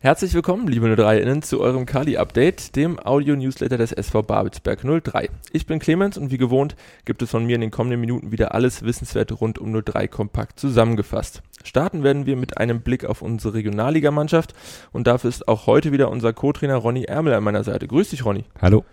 Herzlich willkommen, liebe 03-Innen, zu eurem Kali-Update, dem Audio-Newsletter des SV Babelsberg 03. Ich bin Clemens und wie gewohnt gibt es von mir in den kommenden Minuten wieder alles Wissenswerte rund um 03 kompakt zusammengefasst. Starten werden wir mit einem Blick auf unsere Regionalligamannschaft und dafür ist auch heute wieder unser Co-Trainer Ronny Ärmel an meiner Seite. Grüß dich, Ronny. Hallo.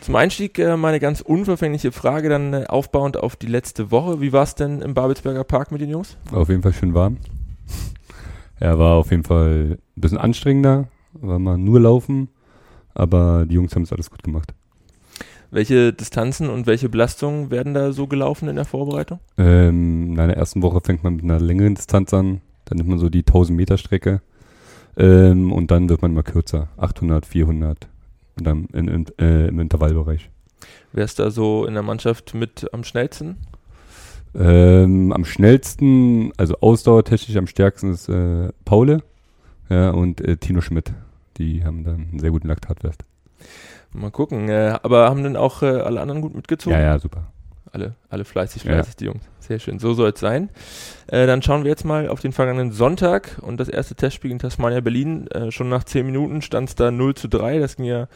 Zum Einstieg äh, meine ganz unverfängliche Frage, dann äh, aufbauend auf die letzte Woche. Wie war es denn im Babelsberger Park mit den Jungs? Auf jeden Fall schön warm. Er war auf jeden Fall ein bisschen anstrengender, war mal nur laufen, aber die Jungs haben es alles gut gemacht. Welche Distanzen und welche Belastungen werden da so gelaufen in der Vorbereitung? Ähm, in einer ersten Woche fängt man mit einer längeren Distanz an, dann nimmt man so die 1000 Meter Strecke ähm, und dann wird man immer kürzer, 800, 400 und dann in, in, äh, im Intervallbereich. Wer ist da so in der Mannschaft mit am schnellsten? Ähm, am schnellsten, also ausdauertechnisch am stärksten ist äh, Paule ja, und äh, Tino Schmidt. Die haben dann einen sehr guten Laktatwert. Mal gucken. Äh, aber haben denn auch äh, alle anderen gut mitgezogen? Ja, ja, super. Alle, alle fleißig, fleißig, ja. die Jungs. Sehr schön, so soll es sein. Äh, dann schauen wir jetzt mal auf den vergangenen Sonntag und das erste Testspiel in Tasmania Berlin. Äh, schon nach 10 Minuten stand es da 0 zu 3. Das ging ja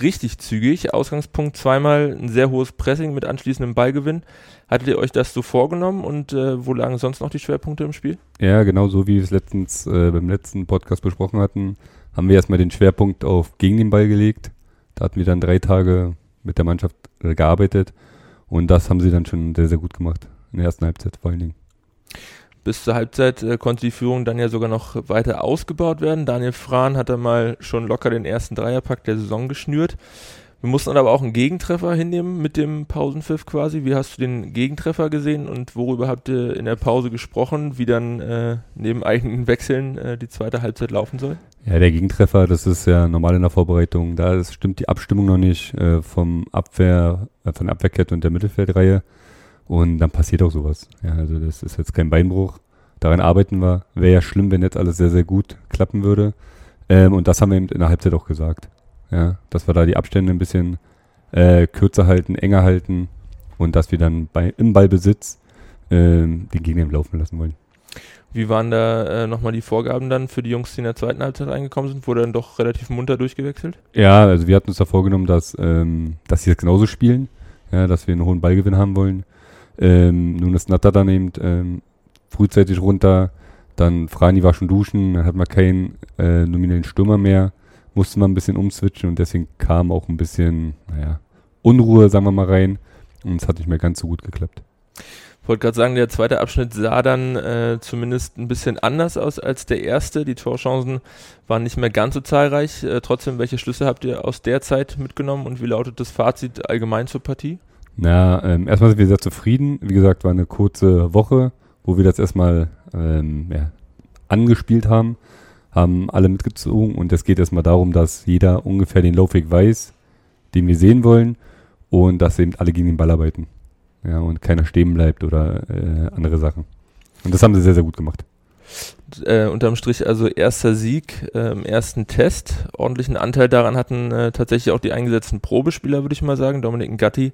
richtig zügig. Ausgangspunkt zweimal ein sehr hohes Pressing mit anschließendem Ballgewinn. Hattet ihr euch das so vorgenommen und äh, wo lagen sonst noch die Schwerpunkte im Spiel? Ja, genau so wie wir es letztens äh, beim letzten Podcast besprochen hatten, haben wir erstmal den Schwerpunkt auf gegen den Ball gelegt. Da hatten wir dann drei Tage mit der Mannschaft äh, gearbeitet und das haben sie dann schon sehr, sehr gut gemacht in der ersten Halbzeit vor allen Dingen. Bis zur Halbzeit äh, konnte die Führung dann ja sogar noch weiter ausgebaut werden. Daniel Frahn hat dann mal schon locker den ersten Dreierpack der Saison geschnürt. Wir mussten dann aber auch einen Gegentreffer hinnehmen mit dem Pausenpfiff quasi. Wie hast du den Gegentreffer gesehen und worüber habt ihr in der Pause gesprochen, wie dann äh, neben eigenen Wechseln äh, die zweite Halbzeit laufen soll? Ja, der Gegentreffer, das ist ja normal in der Vorbereitung. Da ist, stimmt die Abstimmung noch nicht äh, vom Abwehr, äh, von der Abwehrkette und der Mittelfeldreihe. Und dann passiert auch sowas. Ja, also das ist jetzt kein Beinbruch. Daran arbeiten wir. Wäre ja schlimm, wenn jetzt alles sehr, sehr gut klappen würde. Ähm, und das haben wir eben in der Halbzeit auch gesagt. Ja, dass wir da die Abstände ein bisschen äh, kürzer halten, enger halten und dass wir dann bei, im Ballbesitz ähm, den Gegner laufen lassen wollen. Wie waren da äh, nochmal die Vorgaben dann für die Jungs, die in der zweiten Halbzeit reingekommen sind? Wurde dann doch relativ munter durchgewechselt? Ja, also wir hatten uns da vorgenommen, dass, ähm, dass sie das genauso spielen, ja, dass wir einen hohen Ballgewinn haben wollen. Ähm, nun ist Natter dann eben ähm, frühzeitig runter, dann Frani war schon duschen, dann hat man keinen äh, nominellen Stürmer mehr, musste man ein bisschen umswitchen und deswegen kam auch ein bisschen, naja, Unruhe, sagen wir mal, rein und es hat nicht mehr ganz so gut geklappt. Wollte gerade sagen, der zweite Abschnitt sah dann äh, zumindest ein bisschen anders aus als der erste. Die Torchancen waren nicht mehr ganz so zahlreich. Äh, trotzdem, welche Schlüsse habt ihr aus der Zeit mitgenommen und wie lautet das Fazit allgemein zur Partie? Na, ähm, erstmal sind wir sehr zufrieden. Wie gesagt, war eine kurze Woche, wo wir das erstmal ähm, ja, angespielt haben, haben alle mitgezogen und es geht erstmal darum, dass jeder ungefähr den Laufweg weiß, den wir sehen wollen und dass eben alle gegen den Ball arbeiten. Ja, und keiner stehen bleibt oder äh, andere Sachen. Und das haben sie sehr, sehr gut gemacht äh, unterm Strich also erster Sieg äh, im ersten Test. Ordentlichen Anteil daran hatten äh, tatsächlich auch die eingesetzten Probespieler, würde ich mal sagen. Dominik Ngatti,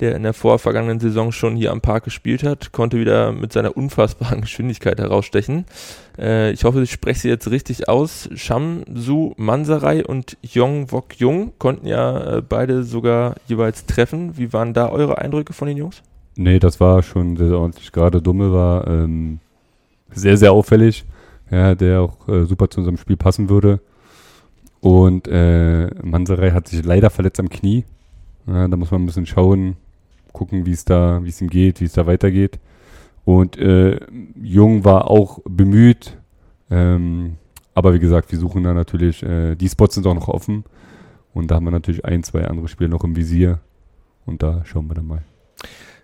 der in der vorvergangenen Saison schon hier am Park gespielt hat, konnte wieder mit seiner unfassbaren Geschwindigkeit herausstechen. Äh, ich hoffe, ich spreche sie jetzt richtig aus. Shamsu Mansarai und Yong Wok Jung konnten ja äh, beide sogar jeweils treffen. Wie waren da eure Eindrücke von den Jungs? Nee, das war schon sehr, ordentlich. Gerade Dumme war ähm, sehr, sehr auffällig ja, der auch äh, super zu unserem Spiel passen würde. Und äh, Manserei hat sich leider verletzt am Knie. Ja, da muss man ein bisschen schauen, gucken, wie es da, wie es ihm geht, wie es da weitergeht. Und äh, Jung war auch bemüht. Ähm, aber wie gesagt, wir suchen da natürlich, äh, die Spots sind auch noch offen. Und da haben wir natürlich ein, zwei andere Spiele noch im Visier. Und da schauen wir dann mal.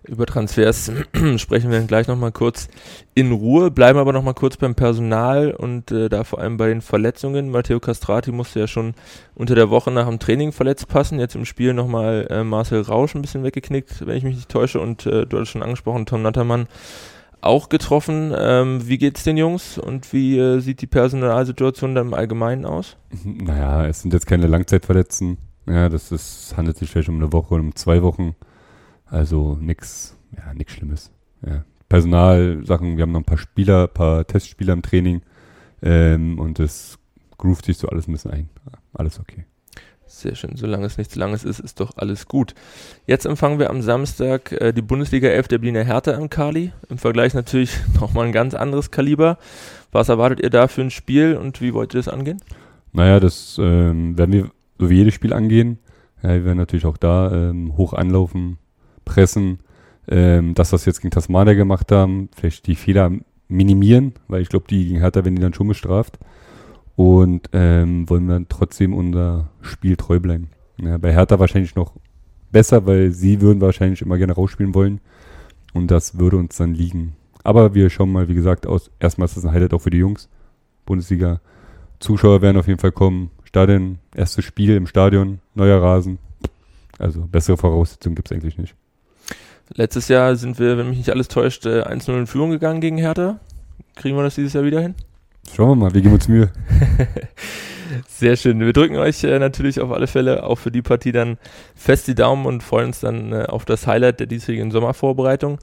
Über Transfers sprechen wir dann gleich nochmal kurz in Ruhe, bleiben aber nochmal kurz beim Personal und äh, da vor allem bei den Verletzungen. Matteo Castrati musste ja schon unter der Woche nach dem Training verletzt passen, jetzt im Spiel nochmal äh, Marcel Rausch ein bisschen weggeknickt, wenn ich mich nicht täusche und äh, du hast schon angesprochen, Tom Nattermann auch getroffen. Ähm, wie geht's den Jungs und wie äh, sieht die Personalsituation dann im Allgemeinen aus? Naja, es sind jetzt keine Langzeitverletzten. Ja, das ist, handelt sich vielleicht um eine Woche oder um zwei Wochen. Also nix, ja, nix Schlimmes. Ja. Personalsachen, wir haben noch ein paar Spieler, ein paar Testspieler im Training ähm, und es groovt sich so alles ein bisschen ein. Alles okay. Sehr schön. Solange es nichts Langes ist, ist doch alles gut. Jetzt empfangen wir am Samstag äh, die Bundesliga 11 der Berliner Hertha im Kali. Im Vergleich natürlich nochmal ein ganz anderes Kaliber. Was erwartet ihr da für ein Spiel und wie wollt ihr das angehen? Naja, das ähm, werden wir so wie jedes Spiel angehen. Ja, wir werden natürlich auch da ähm, hoch anlaufen, pressen. Ähm, dass das jetzt gegen Tasmania gemacht haben, vielleicht die Fehler minimieren, weil ich glaube, die gegen Hertha werden die dann schon bestraft und ähm, wollen dann trotzdem unser Spiel treu bleiben. Ja, bei Hertha wahrscheinlich noch besser, weil sie würden wahrscheinlich immer gerne rausspielen wollen und das würde uns dann liegen. Aber wir schauen mal, wie gesagt, aus. Erstmal ist das ein Highlight auch für die Jungs. Bundesliga. Zuschauer werden auf jeden Fall kommen. Stadion, erstes Spiel im Stadion, neuer Rasen. Also bessere Voraussetzungen gibt es eigentlich nicht. Letztes Jahr sind wir, wenn mich nicht alles täuscht, 1-0 äh, in Führung gegangen gegen Hertha. Kriegen wir das dieses Jahr wieder hin? Schauen wir mal, wir geben uns Mühe. Sehr schön. Wir drücken euch äh, natürlich auf alle Fälle auch für die Partie dann fest die Daumen und freuen uns dann äh, auf das Highlight der diesjährigen Sommervorbereitung.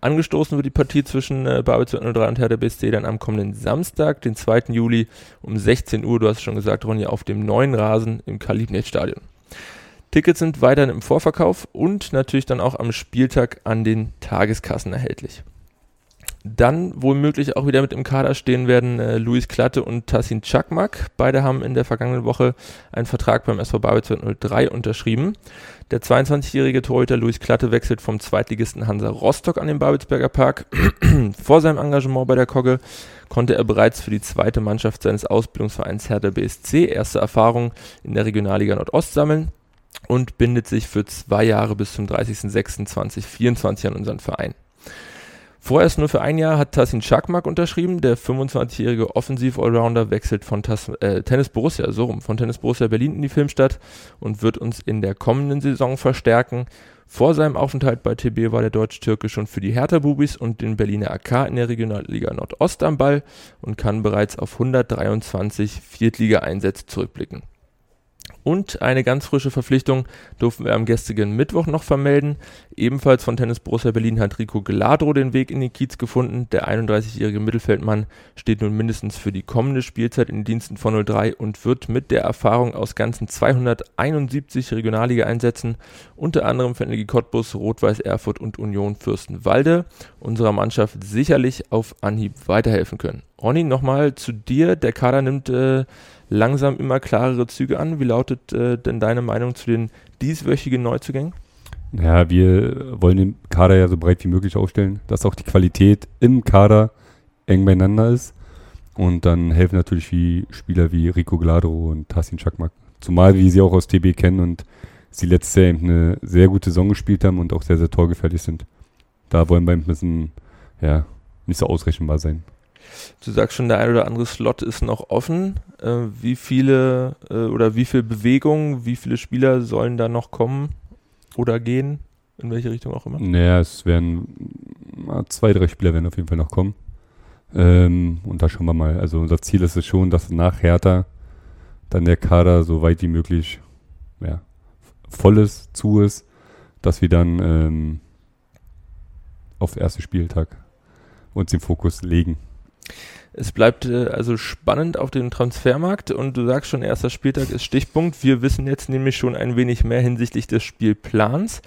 Angestoßen wird die Partie zwischen äh, Babel 03 und Hertha BSC dann am kommenden Samstag, den 2. Juli um 16 Uhr, du hast es schon gesagt, Ronny, auf dem neuen Rasen im Kalibnet-Stadion. Tickets sind weiterhin im Vorverkauf und natürlich dann auch am Spieltag an den Tageskassen erhältlich dann womöglich auch wieder mit im Kader stehen werden äh, Luis Klatte und Tassin Chakmak. Beide haben in der vergangenen Woche einen Vertrag beim SV Babelsberg 03 unterschrieben. Der 22-jährige Torhüter Luis Klatte wechselt vom Zweitligisten Hansa Rostock an den Babelsberger Park. Vor seinem Engagement bei der Kogge konnte er bereits für die zweite Mannschaft seines Ausbildungsvereins Hertha BSC erste Erfahrungen in der Regionalliga Nordost sammeln und bindet sich für zwei Jahre bis zum 30.06.2024 an unseren Verein. Vorerst nur für ein Jahr hat Tassin Schakmak unterschrieben. Der 25-jährige Offensiv-Allrounder wechselt von Tas äh, Tennis Borussia, so rum, von Tennis Borussia Berlin in die Filmstadt und wird uns in der kommenden Saison verstärken. Vor seinem Aufenthalt bei TB war der Deutsch-Türke schon für die Hertha-Bubis und den Berliner AK in der Regionalliga Nordost am Ball und kann bereits auf 123 Viertliga-Einsätze zurückblicken. Und eine ganz frische Verpflichtung durften wir am gestrigen Mittwoch noch vermelden. Ebenfalls von Tennis Borussia Berlin hat Rico Geladro den Weg in den Kiez gefunden. Der 31-jährige Mittelfeldmann steht nun mindestens für die kommende Spielzeit in den Diensten von 03 und wird mit der Erfahrung aus ganzen 271 Regionalliga-Einsätzen, unter anderem für Energie Cottbus, Rot-Weiß Erfurt und Union Fürstenwalde, unserer Mannschaft sicherlich auf Anhieb weiterhelfen können. Ronny, nochmal zu dir. Der Kader nimmt äh, langsam immer klarere Züge an. Wie lautet äh, denn deine Meinung zu den dieswöchigen Neuzugängen? Ja, wir wollen den Kader ja so breit wie möglich aufstellen, dass auch die Qualität im Kader eng beieinander ist. Und dann helfen natürlich wie Spieler wie Rico Gladro und Tassin Chakmak. Zumal wir sie auch aus TB kennen und sie letztes Jahr eben eine sehr gute Saison gespielt haben und auch sehr, sehr torgefährlich sind. Da wollen wir ein bisschen, ja, nicht so ausrechenbar sein. Du sagst schon, der ein oder andere Slot ist noch offen. Äh, wie viele äh, oder wie viel Bewegung, wie viele Spieler sollen da noch kommen oder gehen? In welche Richtung auch immer? Naja, es werden zwei, drei Spieler werden auf jeden Fall noch kommen. Ähm, und da schauen wir mal. Also unser Ziel ist es schon, dass nach Hertha dann der Kader so weit wie möglich ja, voll ist, zu ist, dass wir dann ähm, auf ersten Spieltag uns den Fokus legen. Es bleibt äh, also spannend auf dem Transfermarkt und du sagst schon, erster Spieltag ist Stichpunkt. Wir wissen jetzt nämlich schon ein wenig mehr hinsichtlich des Spielplans.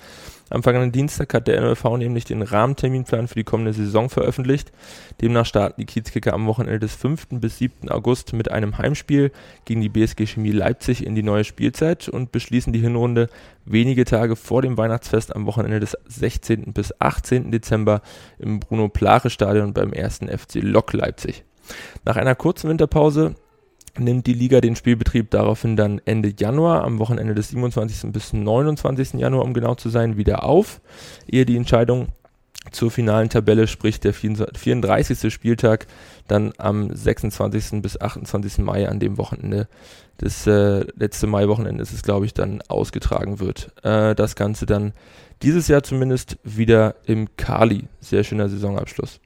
Am vergangenen Dienstag hat der NLV nämlich den Rahmenterminplan für die kommende Saison veröffentlicht. Demnach starten die Kiezkicker am Wochenende des 5. bis 7. August mit einem Heimspiel gegen die BSG Chemie Leipzig in die neue Spielzeit und beschließen die Hinrunde wenige Tage vor dem Weihnachtsfest am Wochenende des 16. bis 18. Dezember im Bruno-Plare-Stadion beim 1. FC Lok Leipzig. Nach einer kurzen Winterpause nimmt die Liga den Spielbetrieb daraufhin dann Ende Januar, am Wochenende des 27. bis 29. Januar, um genau zu sein, wieder auf, ehe die Entscheidung zur finalen Tabelle, sprich der 34. Spieltag, dann am 26. bis 28. Mai an dem Wochenende, das äh, letzte Mai-Wochenende ist es, glaube ich, dann ausgetragen wird. Äh, das Ganze dann dieses Jahr zumindest wieder im Kali. Sehr schöner Saisonabschluss.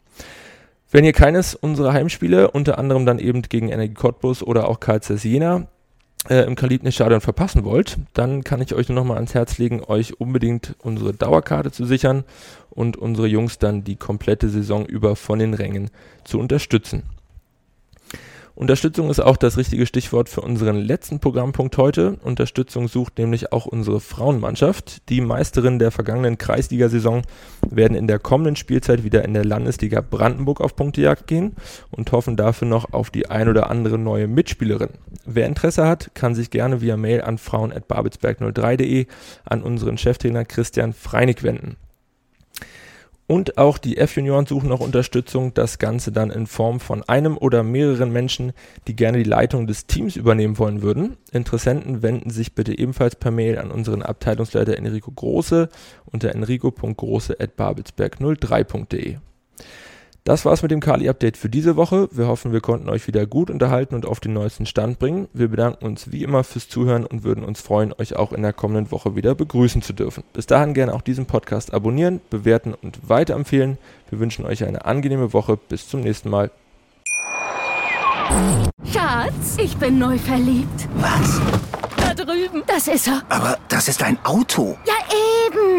Wenn ihr keines unserer Heimspiele, unter anderem dann eben gegen Energie Cottbus oder auch KZ Jena, äh, im Kalibnis-Stadion verpassen wollt, dann kann ich euch nur noch mal ans Herz legen, euch unbedingt unsere Dauerkarte zu sichern und unsere Jungs dann die komplette Saison über von den Rängen zu unterstützen. Unterstützung ist auch das richtige Stichwort für unseren letzten Programmpunkt heute. Unterstützung sucht nämlich auch unsere Frauenmannschaft. Die Meisterinnen der vergangenen Kreisliga-Saison werden in der kommenden Spielzeit wieder in der Landesliga Brandenburg auf Punktejagd gehen und hoffen dafür noch auf die ein oder andere neue Mitspielerin. Wer Interesse hat, kann sich gerne via Mail an frauen.babelsberg03.de an unseren Cheftrainer Christian Freinig wenden. Und auch die F-Junioren suchen noch Unterstützung, das Ganze dann in Form von einem oder mehreren Menschen, die gerne die Leitung des Teams übernehmen wollen würden. Interessenten wenden sich bitte ebenfalls per Mail an unseren Abteilungsleiter Enrico Große unter enrico.große.babelsberg03.de. Das war's mit dem Kali-Update für diese Woche. Wir hoffen, wir konnten euch wieder gut unterhalten und auf den neuesten Stand bringen. Wir bedanken uns wie immer fürs Zuhören und würden uns freuen, euch auch in der kommenden Woche wieder begrüßen zu dürfen. Bis dahin gerne auch diesen Podcast abonnieren, bewerten und weiterempfehlen. Wir wünschen euch eine angenehme Woche. Bis zum nächsten Mal. Schatz, ich bin neu verliebt. Was? Da drüben. Das ist er. Aber das ist ein Auto. Ja,